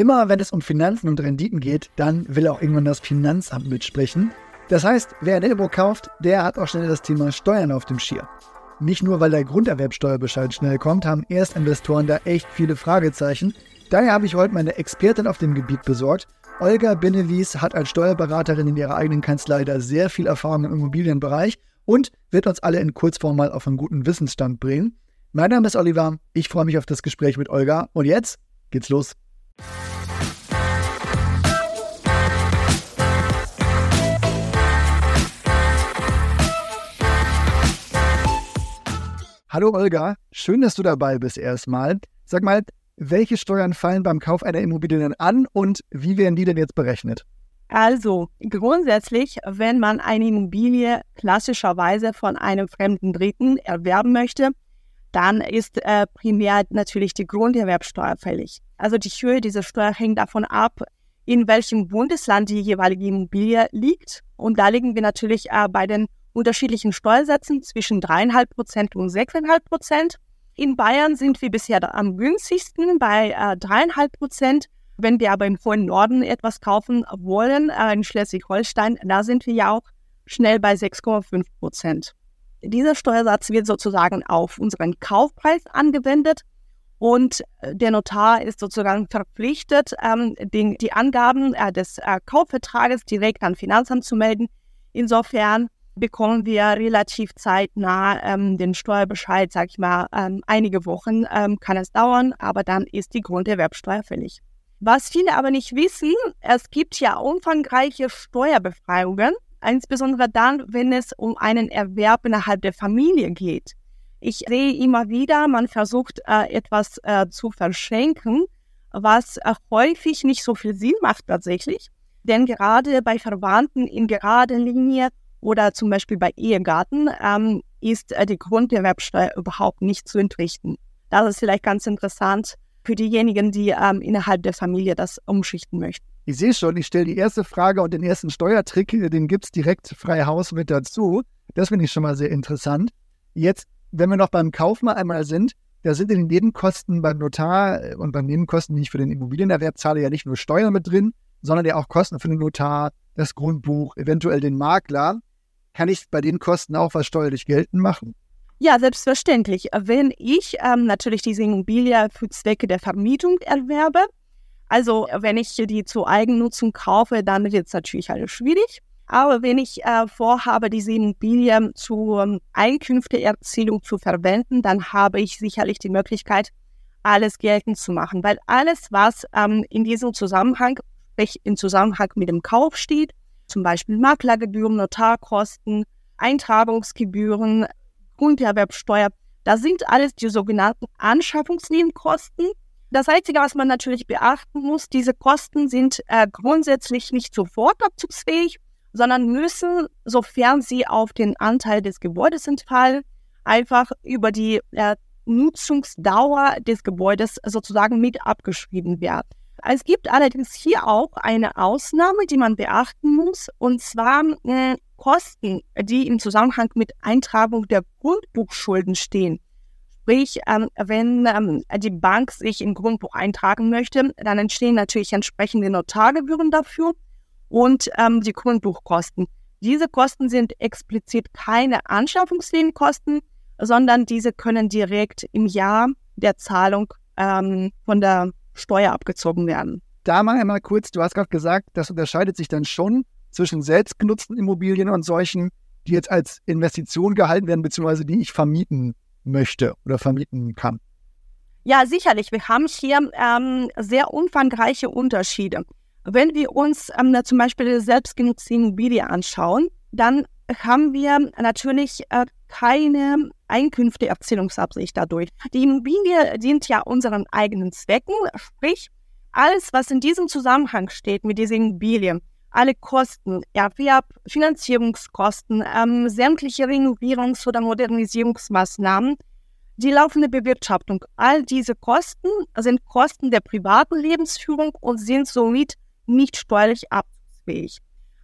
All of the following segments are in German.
Immer wenn es um Finanzen und Renditen geht, dann will auch irgendwann das Finanzamt mitsprechen. Das heißt, wer ein Immo kauft, der hat auch schnell das Thema Steuern auf dem Schirm. Nicht nur, weil der Grunderwerbsteuerbescheid schnell kommt, haben Erstinvestoren da echt viele Fragezeichen. Daher habe ich heute meine Expertin auf dem Gebiet besorgt. Olga Benewies hat als Steuerberaterin in ihrer eigenen Kanzlei da sehr viel Erfahrung im Immobilienbereich und wird uns alle in Kurzform mal auf einen guten Wissensstand bringen. Mein Name ist Oliver, ich freue mich auf das Gespräch mit Olga und jetzt geht's los. Hallo Olga, schön, dass du dabei bist erstmal. Sag mal, welche Steuern fallen beim Kauf einer Immobilie denn an und wie werden die denn jetzt berechnet? Also grundsätzlich, wenn man eine Immobilie klassischerweise von einem fremden Dritten erwerben möchte, dann ist äh, primär natürlich die Grunderwerbsteuer fällig. Also die Höhe dieser Steuer hängt davon ab, in welchem Bundesland die jeweilige Immobilie liegt. Und da liegen wir natürlich äh, bei den unterschiedlichen Steuersätzen zwischen 3,5 Prozent und 6,5 Prozent. In Bayern sind wir bisher am günstigsten bei äh, 3,5 Prozent. Wenn wir aber im hohen Norden etwas kaufen wollen, äh, in Schleswig-Holstein, da sind wir ja auch schnell bei 6,5 Prozent. Dieser Steuersatz wird sozusagen auf unseren Kaufpreis angewendet und äh, der Notar ist sozusagen verpflichtet, ähm, den, die Angaben äh, des äh, Kaufvertrages direkt an Finanzamt zu melden. Insofern bekommen wir relativ zeitnah ähm, den Steuerbescheid, sag ich mal, ähm, einige Wochen ähm, kann es dauern, aber dann ist die Grunderwerbsteuer fällig. Was viele aber nicht wissen, es gibt ja umfangreiche Steuerbefreiungen, insbesondere dann, wenn es um einen Erwerb innerhalb der Familie geht. Ich sehe immer wieder, man versucht äh, etwas äh, zu verschenken, was äh, häufig nicht so viel Sinn macht tatsächlich. Denn gerade bei Verwandten in gerader Linie oder zum Beispiel bei Ehegatten ähm, ist äh, die Grunderwerbsteuer überhaupt nicht zu entrichten. Das ist vielleicht ganz interessant für diejenigen, die ähm, innerhalb der Familie das umschichten möchten. Ich sehe schon, ich stelle die erste Frage und den ersten Steuertrick, den gibt es direkt frei Haus mit dazu. Das finde ich schon mal sehr interessant. Jetzt, wenn wir noch beim Kauf mal einmal sind, da sind in den Nebenkosten beim Notar äh, und beim Nebenkosten, die ich für den Immobilienerwerb zahle, ja nicht nur Steuern mit drin, sondern ja auch Kosten für den Notar, das Grundbuch, eventuell den Makler kann ich bei den Kosten auch was steuerlich geltend machen? Ja, selbstverständlich. Wenn ich ähm, natürlich diese Immobilie für Zwecke der Vermietung erwerbe, also wenn ich die zur Eigennutzung kaufe, dann wird es natürlich alles schwierig. Aber wenn ich äh, vorhabe, diese Immobilie zur ähm, Einkünfteerzielung zu verwenden, dann habe ich sicherlich die Möglichkeit, alles geltend zu machen. Weil alles, was ähm, in diesem Zusammenhang, sprich im Zusammenhang mit dem Kauf steht, zum Beispiel Maklergebühren, Notarkosten, Eintragungsgebühren, Grunderwerbsteuer. Das sind alles die sogenannten Anschaffungsnebenkosten. Das Einzige, was man natürlich beachten muss, diese Kosten sind äh, grundsätzlich nicht sofort abzugsfähig, sondern müssen, sofern sie auf den Anteil des Gebäudes entfallen, einfach über die äh, Nutzungsdauer des Gebäudes sozusagen mit abgeschrieben werden. Es gibt allerdings hier auch eine Ausnahme, die man beachten muss, und zwar äh, Kosten, die im Zusammenhang mit Eintragung der Grundbuchschulden stehen. Sprich, ähm, wenn ähm, die Bank sich im Grundbuch eintragen möchte, dann entstehen natürlich entsprechende Notargebühren dafür und ähm, die Grundbuchkosten. Diese Kosten sind explizit keine Anschaffungsnebenkosten, sondern diese können direkt im Jahr der Zahlung ähm, von der Steuer abgezogen werden. Da mal einmal kurz, du hast gerade gesagt, das unterscheidet sich dann schon zwischen selbstgenutzten Immobilien und solchen, die jetzt als Investition gehalten werden, beziehungsweise die ich vermieten möchte oder vermieten kann. Ja, sicherlich. Wir haben hier ähm, sehr umfangreiche Unterschiede. Wenn wir uns ähm, zum Beispiel selbstgenutzte Immobilie anschauen, dann haben wir natürlich äh, keine Einkünfteerzielungsabsicht dadurch. Die Immobilie dient ja unseren eigenen Zwecken, sprich alles, was in diesem Zusammenhang steht mit dieser Immobilie, alle Kosten, Erwerb, Finanzierungskosten, ähm, sämtliche Renovierungs- oder Modernisierungsmaßnahmen, die laufende Bewirtschaftung, all diese Kosten sind Kosten der privaten Lebensführung und sind somit nicht steuerlich abfähig.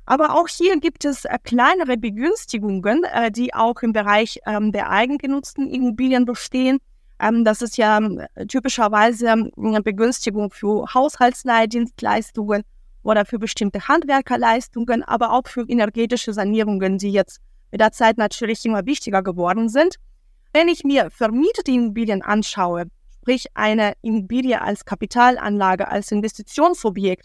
Aber auch hier gibt es äh, kleinere Begünstigungen, äh, die auch im Bereich ähm, der eigengenutzten Immobilien bestehen. Ähm, das ist ja äh, typischerweise eine Begünstigung für Haushaltsleihdienstleistungen oder für bestimmte Handwerkerleistungen, aber auch für energetische Sanierungen, die jetzt mit der Zeit natürlich immer wichtiger geworden sind. Wenn ich mir vermietete Immobilien anschaue, sprich eine Immobilie als Kapitalanlage, als Investitionsobjekt,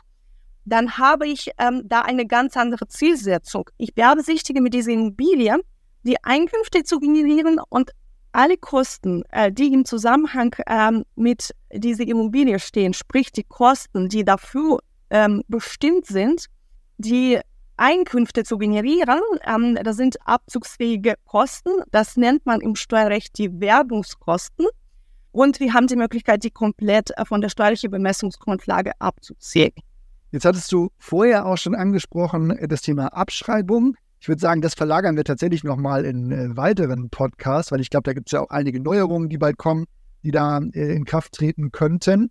dann habe ich ähm, da eine ganz andere Zielsetzung. Ich beabsichtige mit dieser Immobilie, die Einkünfte zu generieren und alle Kosten, äh, die im Zusammenhang ähm, mit dieser Immobilie stehen, sprich die Kosten, die dafür ähm, bestimmt sind, die Einkünfte zu generieren, ähm, das sind abzugsfähige Kosten. Das nennt man im Steuerrecht die Werbungskosten. Und wir haben die Möglichkeit, die komplett äh, von der steuerlichen Bemessungsgrundlage abzuziehen. Jetzt hattest du vorher auch schon angesprochen, äh, das Thema Abschreibung. Ich würde sagen, das verlagern wir tatsächlich nochmal in äh, weiteren Podcasts, weil ich glaube, da gibt es ja auch einige Neuerungen, die bald kommen, die da in Kraft treten könnten.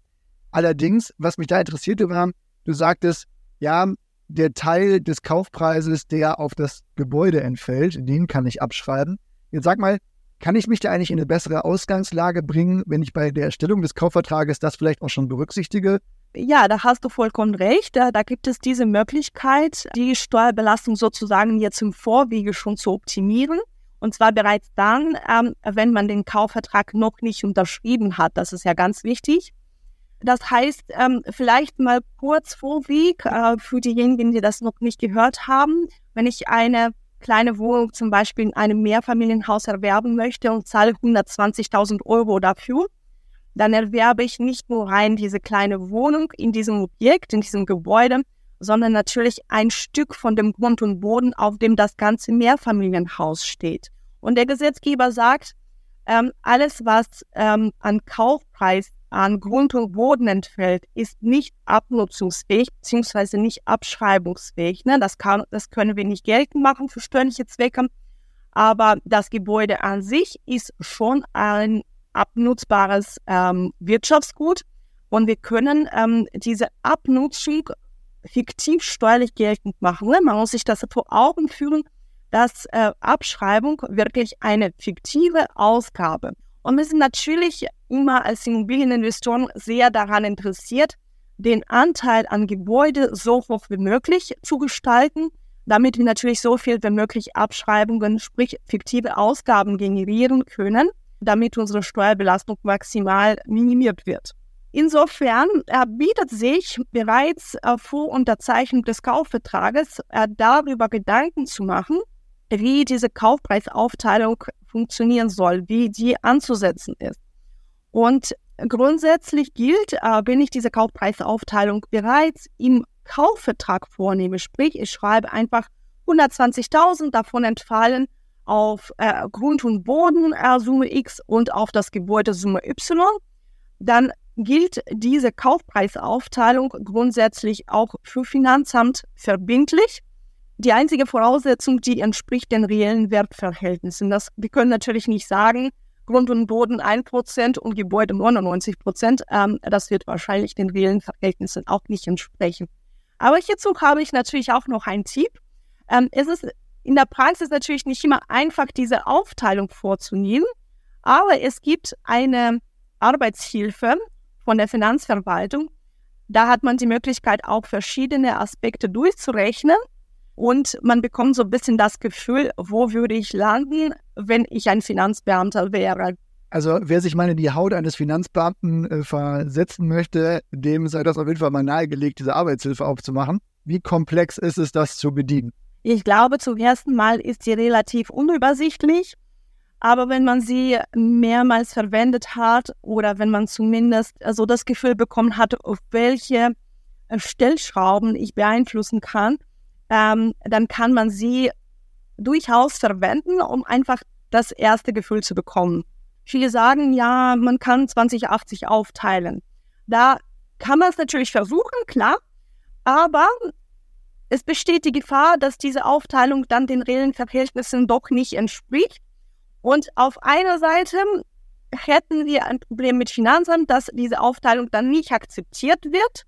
Allerdings, was mich da interessierte war, du sagtest, ja, der Teil des Kaufpreises, der auf das Gebäude entfällt, den kann ich abschreiben. Jetzt sag mal, kann ich mich da eigentlich in eine bessere Ausgangslage bringen, wenn ich bei der Erstellung des Kaufvertrages das vielleicht auch schon berücksichtige? Ja, da hast du vollkommen recht. Da, da gibt es diese Möglichkeit, die Steuerbelastung sozusagen jetzt im Vorwege schon zu optimieren. Und zwar bereits dann, ähm, wenn man den Kaufvertrag noch nicht unterschrieben hat. Das ist ja ganz wichtig. Das heißt, ähm, vielleicht mal kurz Vorweg äh, für diejenigen, die das noch nicht gehört haben. Wenn ich eine kleine Wohnung zum Beispiel in einem Mehrfamilienhaus erwerben möchte und zahle 120.000 Euro dafür, dann erwerbe ich nicht nur rein diese kleine Wohnung in diesem Objekt, in diesem Gebäude, sondern natürlich ein Stück von dem Grund und Boden, auf dem das ganze Mehrfamilienhaus steht. Und der Gesetzgeber sagt, ähm, alles, was ähm, an Kaufpreis an Grund und Boden entfällt, ist nicht abnutzungsfähig beziehungsweise nicht abschreibungsfähig. Ne? Das, kann, das können wir nicht geltend machen für steuerliche Zwecke. Aber das Gebäude an sich ist schon ein abnutzbares ähm, Wirtschaftsgut und wir können ähm, diese Abnutzung fiktiv steuerlich geltend machen. Ne? Man muss sich das vor Augen führen, dass äh, Abschreibung wirklich eine fiktive Ausgabe. Und wir sind natürlich immer als Immobilieninvestoren sehr daran interessiert, den Anteil an Gebäude so hoch wie möglich zu gestalten, damit wir natürlich so viel wie möglich Abschreibungen, sprich fiktive Ausgaben generieren können damit unsere Steuerbelastung maximal minimiert wird. Insofern bietet sich bereits äh, vor Unterzeichnung des Kaufvertrages äh, darüber Gedanken zu machen, wie diese Kaufpreisaufteilung funktionieren soll, wie die anzusetzen ist. Und grundsätzlich gilt, äh, wenn ich diese Kaufpreisaufteilung bereits im Kaufvertrag vornehme, sprich ich schreibe einfach 120.000, davon entfallen auf äh, Grund und Boden äh, Summe X und auf das Gebäude Summe Y, dann gilt diese Kaufpreisaufteilung grundsätzlich auch für Finanzamt verbindlich. Die einzige Voraussetzung, die entspricht den reellen Wertverhältnissen. Das, wir können natürlich nicht sagen, Grund und Boden 1% und Gebäude 99%. Ähm, das wird wahrscheinlich den reellen Verhältnissen auch nicht entsprechen. Aber hierzu habe ich natürlich auch noch einen Tipp. Ähm, es ist in der Praxis natürlich nicht immer einfach, diese Aufteilung vorzunehmen, aber es gibt eine Arbeitshilfe von der Finanzverwaltung. Da hat man die Möglichkeit, auch verschiedene Aspekte durchzurechnen und man bekommt so ein bisschen das Gefühl, wo würde ich landen, wenn ich ein Finanzbeamter wäre. Also wer sich mal in die Haut eines Finanzbeamten äh, versetzen möchte, dem sei das auf jeden Fall mal nahegelegt, diese Arbeitshilfe aufzumachen. Wie komplex ist es, das zu bedienen? Ich glaube, zum ersten Mal ist sie relativ unübersichtlich, aber wenn man sie mehrmals verwendet hat oder wenn man zumindest so das Gefühl bekommen hat, auf welche äh, Stellschrauben ich beeinflussen kann, ähm, dann kann man sie durchaus verwenden, um einfach das erste Gefühl zu bekommen. Viele sagen, ja, man kann 2080 aufteilen. Da kann man es natürlich versuchen, klar, aber es besteht die Gefahr, dass diese Aufteilung dann den reellen Verhältnissen doch nicht entspricht. Und auf einer Seite hätten wir ein Problem mit Finanzamt, dass diese Aufteilung dann nicht akzeptiert wird.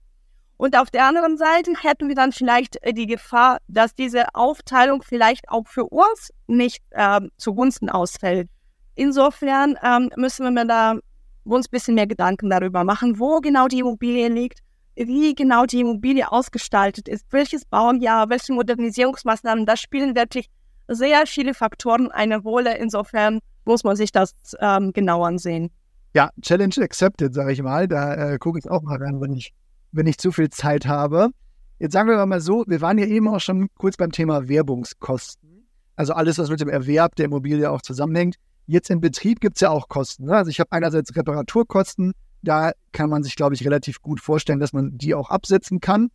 Und auf der anderen Seite hätten wir dann vielleicht äh, die Gefahr, dass diese Aufteilung vielleicht auch für uns nicht äh, zugunsten ausfällt. Insofern ähm, müssen wir da uns ein bisschen mehr Gedanken darüber machen, wo genau die Immobilie liegt, wie genau die Immobilie ausgestaltet ist, welches Baujahr, welche Modernisierungsmaßnahmen, da spielen wirklich sehr viele Faktoren eine Rolle. Insofern muss man sich das ähm, genau ansehen. Ja, Challenge accepted, sage ich mal. Da äh, gucke ich auch mal rein, wenn ich, wenn ich zu viel Zeit habe. Jetzt sagen wir mal so, wir waren ja eben auch schon kurz beim Thema Werbungskosten. Also alles, was mit dem Erwerb der Immobilie auch zusammenhängt. Jetzt im Betrieb gibt es ja auch Kosten. Ne? Also ich habe einerseits Reparaturkosten, da kann man sich, glaube ich, relativ gut vorstellen, dass man die auch absetzen kann.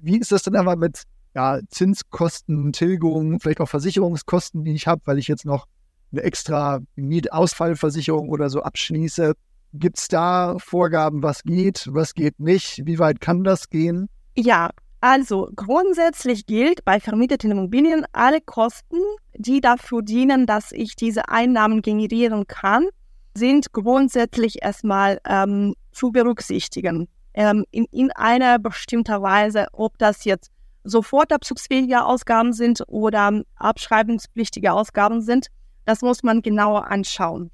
Wie ist das denn aber mit ja, Zinskosten, Tilgungen, vielleicht auch Versicherungskosten, die ich habe, weil ich jetzt noch eine extra Mietausfallversicherung oder so abschließe? Gibt es da Vorgaben, was geht, was geht nicht? Wie weit kann das gehen? Ja, also grundsätzlich gilt bei vermieteten Immobilien alle Kosten, die dafür dienen, dass ich diese Einnahmen generieren kann, sind grundsätzlich erstmal ähm, zu berücksichtigen. Ähm, in, in einer bestimmten Weise, ob das jetzt sofort abzugsfähige Ausgaben sind oder abschreibungspflichtige Ausgaben sind, das muss man genauer anschauen.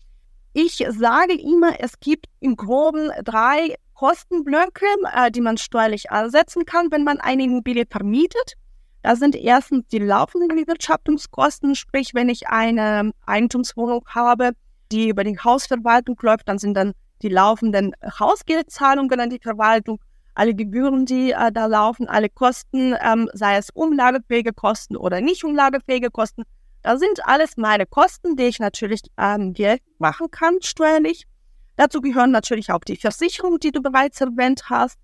Ich sage immer, es gibt im Groben drei Kostenblöcke, äh, die man steuerlich ansetzen kann, wenn man eine Immobilie vermietet. Das sind erstens die laufenden Bewirtschaftungskosten, sprich, wenn ich eine Eigentumswohnung habe, die über die Hausverwaltung läuft, dann sind dann die laufenden Hausgeldzahlungen an die Verwaltung, alle Gebühren, die äh, da laufen, alle Kosten, ähm, sei es umlagefähige Kosten oder nicht umlagefähige Kosten. Das sind alles meine Kosten, die ich natürlich ähm, Geld machen kann, steuerlich. Dazu gehören natürlich auch die Versicherungen, die du bereits erwähnt hast.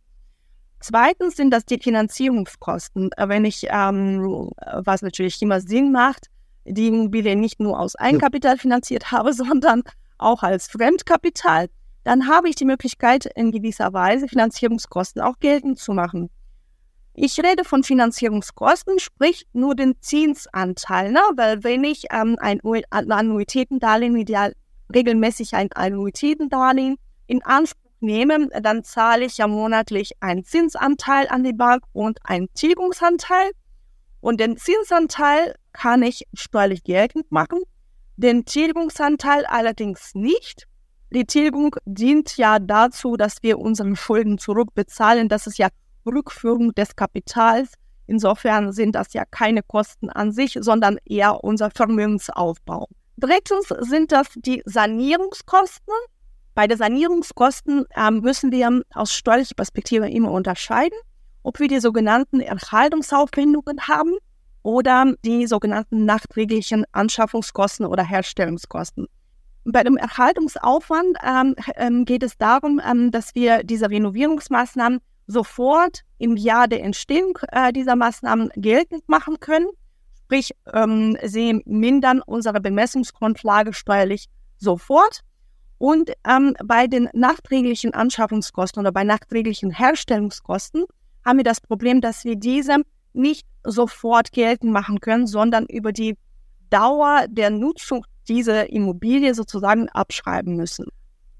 Zweitens sind das die Finanzierungskosten. Äh, wenn ich, ähm, was natürlich immer Sinn macht, die Immobilie nicht nur aus Eigenkapital finanziert habe, sondern auch als Fremdkapital, dann habe ich die Möglichkeit, in gewisser Weise Finanzierungskosten auch geltend zu machen. Ich rede von Finanzierungskosten, sprich nur den Zinsanteil, ne? weil wenn ich ähm, ein Annuitätendarlehen ideal regelmäßig ein Annuitätendarlehen in Anspruch nehme, dann zahle ich ja monatlich einen Zinsanteil an die Bank und einen Tilgungsanteil. Und den Zinsanteil kann ich steuerlich geltend machen, den Tilgungsanteil allerdings nicht. Die Tilgung dient ja dazu, dass wir unsere Schulden zurückbezahlen. Das ist ja Rückführung des Kapitals. Insofern sind das ja keine Kosten an sich, sondern eher unser Vermögensaufbau. Drittens sind das die Sanierungskosten. Bei den Sanierungskosten äh, müssen wir aus steuerlicher Perspektive immer unterscheiden, ob wir die sogenannten Erhaltungsaufwendungen haben oder die sogenannten nachträglichen Anschaffungskosten oder Herstellungskosten. Bei dem Erhaltungsaufwand ähm, ähm, geht es darum, ähm, dass wir diese Renovierungsmaßnahmen sofort im Jahr der Entstehung äh, dieser Maßnahmen geltend machen können Sprich, ähm, sie mindern unsere Bemessungsgrundlage steuerlich sofort. Und ähm, bei den nachträglichen Anschaffungskosten oder bei nachträglichen Herstellungskosten haben wir das Problem, dass wir diese nicht sofort geltend machen können, sondern über die Dauer der Nutzung dieser Immobilie sozusagen abschreiben müssen.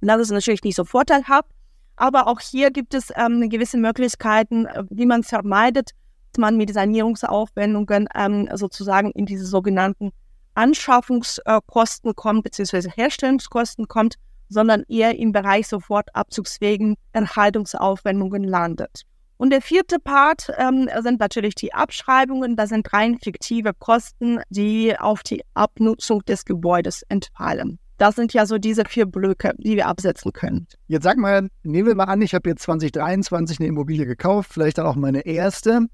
Und das ist natürlich nicht so vorteilhaft, aber auch hier gibt es ähm, gewisse Möglichkeiten, äh, wie man es vermeidet, man mit Sanierungsaufwendungen ähm, sozusagen in diese sogenannten Anschaffungskosten kommt, beziehungsweise Herstellungskosten kommt, sondern eher im Bereich sofort abzugswegen Erhaltungsaufwendungen landet. Und der vierte Part ähm, sind natürlich die Abschreibungen. Das sind rein fiktive Kosten, die auf die Abnutzung des Gebäudes entfallen. Das sind ja so diese vier Blöcke, die wir absetzen können. Jetzt sag mal, nehmen wir mal an, ich habe jetzt 2023 eine Immobilie gekauft, vielleicht auch meine erste.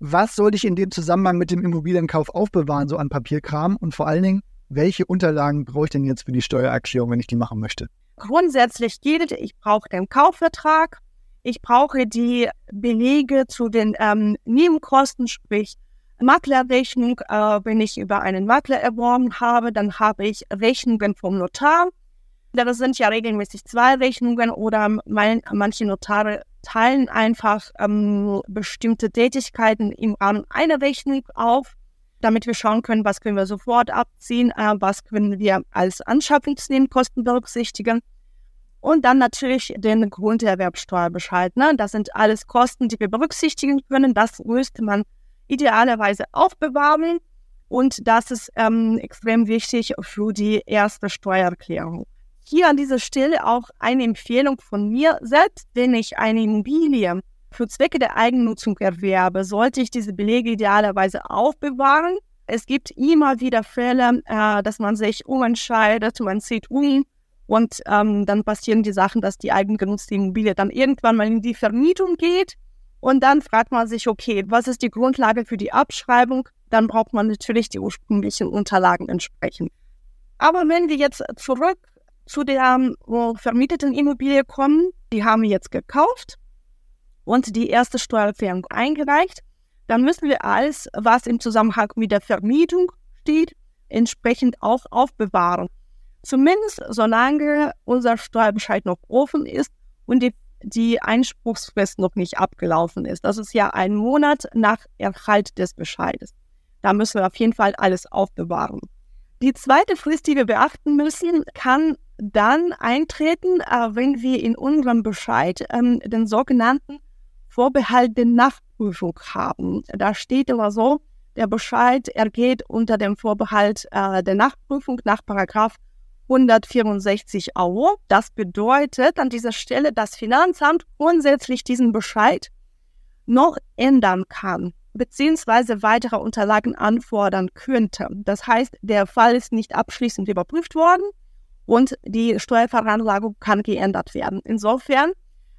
Was sollte ich in dem Zusammenhang mit dem Immobilienkauf aufbewahren, so an Papierkram? Und vor allen Dingen, welche Unterlagen brauche ich denn jetzt für die Steuererklärung, wenn ich die machen möchte? Grundsätzlich gilt, ich brauche den Kaufvertrag, ich brauche die Belege zu den ähm, Nebenkosten, sprich Maklerrechnung. Äh, wenn ich über einen Makler erworben habe, dann habe ich Rechnungen vom Notar. Das sind ja regelmäßig zwei Rechnungen oder mein, manche Notare teilen einfach ähm, bestimmte Tätigkeiten im Rahmen einer Rechnung auf, damit wir schauen können, was können wir sofort abziehen, äh, was können wir als Anschaffungsnebenkosten berücksichtigen. Und dann natürlich den Grunderwerbsteuerbescheid. Ne? Das sind alles Kosten, die wir berücksichtigen können. Das müsste man idealerweise aufbewahren. Und das ist ähm, extrem wichtig für die erste Steuererklärung. hier an dieser Stelle auch eine Empfehlung von mir. Selbst wenn ich eine Immobilie für Zwecke der Eigennutzung erwerbe, sollte ich diese Belege idealerweise aufbewahren. Es gibt immer wieder Fälle, äh, dass man sich umentscheidet, man zieht um und ähm, dann passieren die Sachen, dass die eigengenutzte Immobilie dann irgendwann mal in die Vermietung geht. Und dann fragt man sich, okay, was ist die Grundlage für die Abschreibung? Dann braucht man natürlich die ursprünglichen Unterlagen entsprechend. Aber wenn wir jetzt zurück zu der vermieteten Immobilie kommen, die haben wir jetzt gekauft und die erste Steuererklärung eingereicht, dann müssen wir alles, was im Zusammenhang mit der Vermietung steht, entsprechend auch aufbewahren. Zumindest solange unser Steuerbescheid noch offen ist und die, die Einspruchsfrist noch nicht abgelaufen ist. Das ist ja ein Monat nach Erhalt des Bescheides. Da müssen wir auf jeden Fall alles aufbewahren. Die zweite Frist, die wir beachten müssen, kann dann eintreten, äh, wenn wir in unserem Bescheid ähm, den sogenannten Vorbehalt der Nachprüfung haben. Da steht immer so, der Bescheid ergeht unter dem Vorbehalt äh, der Nachprüfung nach Paragraph 164 Euro. Das bedeutet an dieser Stelle, dass Finanzamt grundsätzlich diesen Bescheid noch ändern kann beziehungsweise weitere Unterlagen anfordern könnte. Das heißt, der Fall ist nicht abschließend überprüft worden und die Steuerveranlagung kann geändert werden. Insofern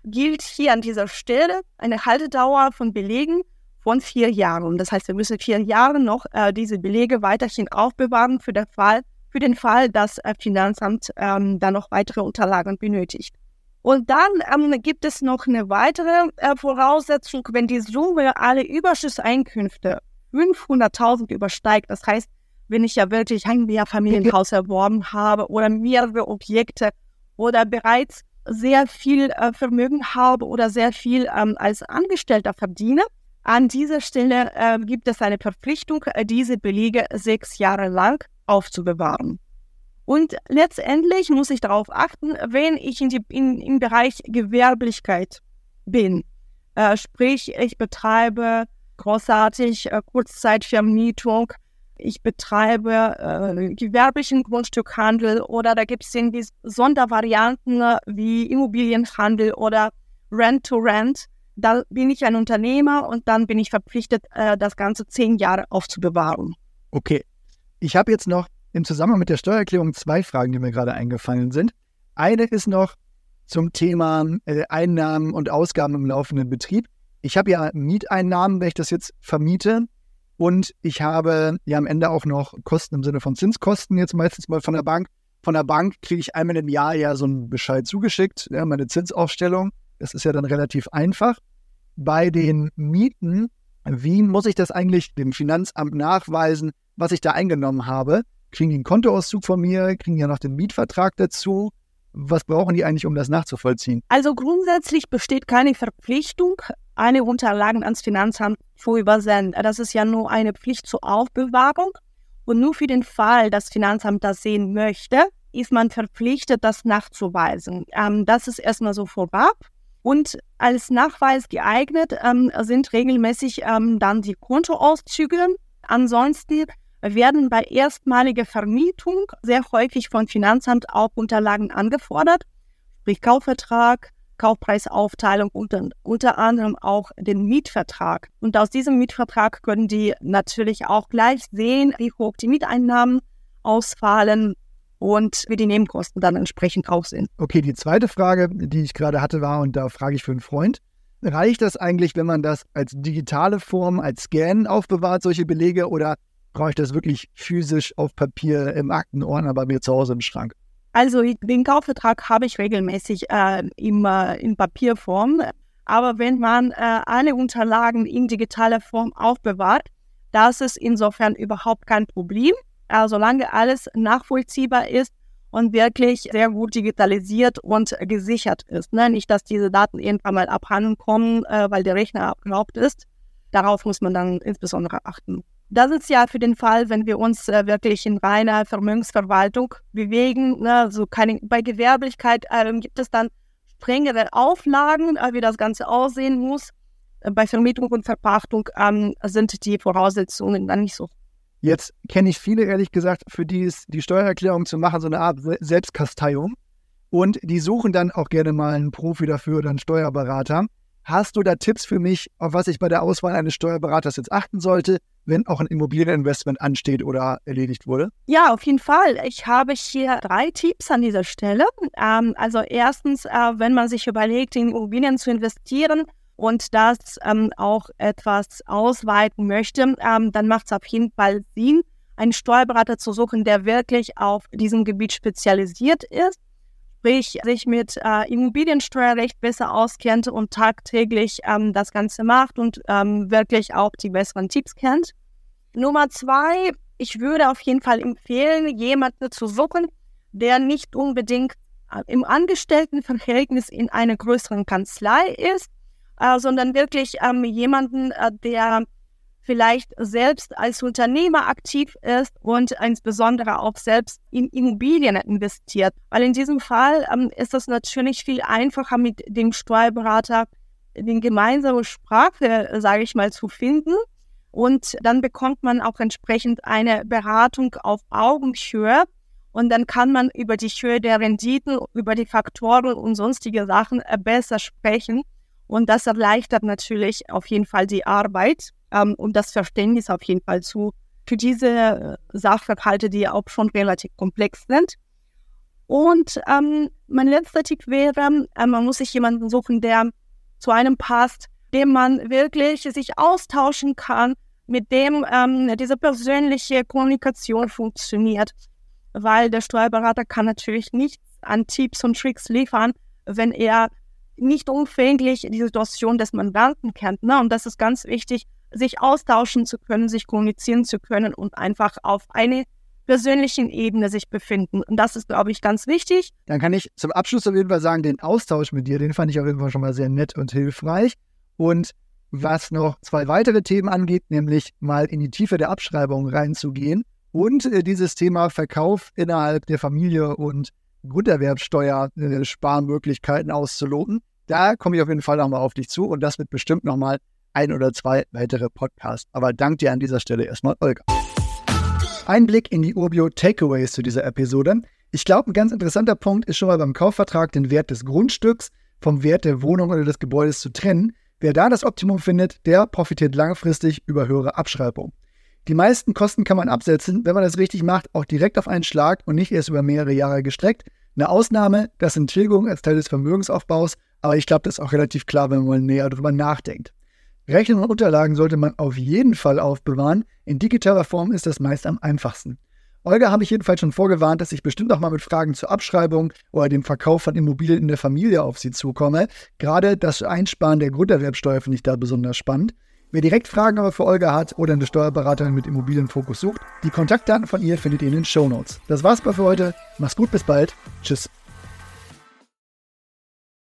gilt hier an dieser Stelle eine Haltedauer von Belegen von vier Jahren. Das heißt, wir müssen vier Jahre noch äh, diese Belege weiterhin aufbewahren für, den Fall, für den Fall, dass äh, Finanzamt ähm, dann noch weitere Unterlagen benötigt. Und dann ähm, gibt es noch eine weitere äh, Voraussetzung, wenn die Summe alle Überschusseinkünfte 500.000 übersteigt. Das heißt, wenn ich ja wirklich ein Mehrfamilienhaus erworben habe oder mehrere Objekte oder bereits sehr viel äh, Vermögen habe oder sehr viel ähm, als Angestellter verdiene, an dieser Stelle äh, gibt es eine Verpflichtung, äh, diese Belege sechs Jahre lang aufzubewahren. Und letztendlich muss ich darauf achten, wenn ich in die, in, im Bereich Gewerblichkeit bin. Äh, sprich, ich betreibe großartig äh, Kurzzeitvermietung, ich betreibe äh, gewerblichen Grundstückhandel oder da gibt es irgendwie Sondervarianten äh, wie Immobilienhandel oder Rent-to-Rent. Da bin ich ein Unternehmer und dann bin ich verpflichtet, äh, das Ganze zehn Jahre aufzubewahren. Okay. Ich habe jetzt noch im Zusammenhang mit der Steuererklärung zwei Fragen, die mir gerade eingefallen sind. Eine ist noch zum Thema äh, Einnahmen und Ausgaben im laufenden Betrieb. Ich habe ja Mieteinnahmen, wenn ich das jetzt vermiete. Und ich habe ja am Ende auch noch Kosten im Sinne von Zinskosten, jetzt meistens mal von der Bank. Von der Bank kriege ich einmal im Jahr ja so einen Bescheid zugeschickt, ja, meine Zinsaufstellung. Das ist ja dann relativ einfach. Bei den Mieten, wie muss ich das eigentlich dem Finanzamt nachweisen, was ich da eingenommen habe? kriegen die einen Kontoauszug von mir, kriegen ja noch den Mietvertrag dazu. Was brauchen die eigentlich, um das nachzuvollziehen? Also grundsätzlich besteht keine Verpflichtung, eine Unterlagen ans Finanzamt zu übersenden. Das ist ja nur eine Pflicht zur Aufbewahrung. Und nur für den Fall, dass das Finanzamt das sehen möchte, ist man verpflichtet, das nachzuweisen. Ähm, das ist erstmal so vorab. Und als Nachweis geeignet ähm, sind regelmäßig ähm, dann die Kontoauszüge. Ansonsten werden bei erstmaliger Vermietung sehr häufig von Finanzamt auch Unterlagen angefordert, sprich Kaufvertrag, Kaufpreisaufteilung und unter anderem auch den Mietvertrag. Und aus diesem Mietvertrag können die natürlich auch gleich sehen, wie hoch die Mieteinnahmen ausfallen und wie die Nebenkosten dann entsprechend auch sind. Okay, die zweite Frage, die ich gerade hatte, war, und da frage ich für einen Freund, reicht das eigentlich, wenn man das als digitale Form, als Scan aufbewahrt, solche Belege, oder brauche ich das wirklich physisch auf Papier im Aktenordner bei mir zu Hause im Schrank? Also den Kaufvertrag habe ich regelmäßig äh, im, in Papierform. Aber wenn man äh, alle Unterlagen in digitaler Form aufbewahrt, das ist insofern überhaupt kein Problem. Äh, solange alles nachvollziehbar ist und wirklich sehr gut digitalisiert und gesichert ist. Ne? Nicht, dass diese Daten irgendwann mal abhanden kommen, äh, weil der Rechner abgeraubt ist. Darauf muss man dann insbesondere achten. Das ist ja für den Fall, wenn wir uns äh, wirklich in reiner Vermögensverwaltung bewegen. Ne? Also keine, bei Gewerblichkeit äh, gibt es dann strengere Auflagen, äh, wie das Ganze aussehen muss. Äh, bei Vermietung und Verpachtung ähm, sind die Voraussetzungen dann nicht so. Jetzt kenne ich viele, ehrlich gesagt, für die ist die Steuererklärung zu machen so eine Art Selbstkasteiung. und die suchen dann auch gerne mal einen Profi dafür oder einen Steuerberater. Hast du da Tipps für mich, auf was ich bei der Auswahl eines Steuerberaters jetzt achten sollte, wenn auch ein Immobilieninvestment ansteht oder erledigt wurde? Ja, auf jeden Fall. Ich habe hier drei Tipps an dieser Stelle. Ähm, also erstens, äh, wenn man sich überlegt, in Immobilien zu investieren und das ähm, auch etwas ausweiten möchte, ähm, dann macht es auf jeden Fall Sinn, einen Steuerberater zu suchen, der wirklich auf diesem Gebiet spezialisiert ist sprich sich mit äh, Immobiliensteuerrecht besser auskennt und tagtäglich ähm, das Ganze macht und ähm, wirklich auch die besseren Tipps kennt. Nummer zwei, ich würde auf jeden Fall empfehlen, jemanden zu suchen, der nicht unbedingt äh, im Angestelltenverhältnis in einer größeren Kanzlei ist, äh, sondern wirklich ähm, jemanden, äh, der vielleicht selbst als Unternehmer aktiv ist und insbesondere auch selbst in Immobilien investiert. Weil in diesem Fall ähm, ist es natürlich viel einfacher mit dem Steuerberater den gemeinsame Sprache, sage ich mal, zu finden. Und dann bekommt man auch entsprechend eine Beratung auf Augenhöhe. Und dann kann man über die Höhe der Renditen, über die Faktoren und sonstige Sachen äh, besser sprechen. Und das erleichtert natürlich auf jeden Fall die Arbeit ähm, und das Verständnis auf jeden Fall zu für diese äh, Sachverhalte, die auch schon relativ komplex sind. Und ähm, mein letzter Tipp wäre, äh, man muss sich jemanden suchen, der zu einem passt, dem man wirklich sich austauschen kann, mit dem ähm, diese persönliche Kommunikation funktioniert. Weil der Steuerberater kann natürlich nichts an Tipps und Tricks liefern, wenn er nicht umfänglich die Situation des Mandanten kennt. Ne? Und das ist ganz wichtig, sich austauschen zu können, sich kommunizieren zu können und einfach auf eine persönlichen Ebene sich befinden. Und das ist, glaube ich, ganz wichtig. Dann kann ich zum Abschluss auf jeden Fall sagen, den Austausch mit dir, den fand ich auf jeden Fall schon mal sehr nett und hilfreich. Und was noch zwei weitere Themen angeht, nämlich mal in die Tiefe der Abschreibung reinzugehen und äh, dieses Thema Verkauf innerhalb der Familie und Grunderwerbsteuer äh, auszuloten. Da komme ich auf jeden Fall nochmal auf dich zu und das wird bestimmt nochmal ein oder zwei weitere Podcasts. Aber danke dir an dieser Stelle erstmal, Olga. Ein Blick in die Urbio Takeaways zu dieser Episode. Ich glaube, ein ganz interessanter Punkt ist schon mal beim Kaufvertrag den Wert des Grundstücks vom Wert der Wohnung oder des Gebäudes zu trennen. Wer da das Optimum findet, der profitiert langfristig über höhere Abschreibung. Die meisten Kosten kann man absetzen, wenn man das richtig macht, auch direkt auf einen Schlag und nicht erst über mehrere Jahre gestreckt. Eine Ausnahme, das sind Tilgungen als Teil des Vermögensaufbaus, aber ich glaube, das ist auch relativ klar, wenn man näher darüber nachdenkt. Rechnungen und Unterlagen sollte man auf jeden Fall aufbewahren. In digitaler Form ist das meist am einfachsten. Olga habe ich jedenfalls schon vorgewarnt, dass ich bestimmt auch mal mit Fragen zur Abschreibung oder dem Verkauf von Immobilien in der Familie auf sie zukomme. Gerade das Einsparen der Grunderwerbsteuer finde ich da besonders spannend. Wer direkt Fragen aber für Olga hat oder eine Steuerberaterin mit Immobilienfokus sucht, die Kontaktdaten von ihr findet ihr in den Show Notes. Das war's mal für heute. Mach's gut, bis bald. Tschüss.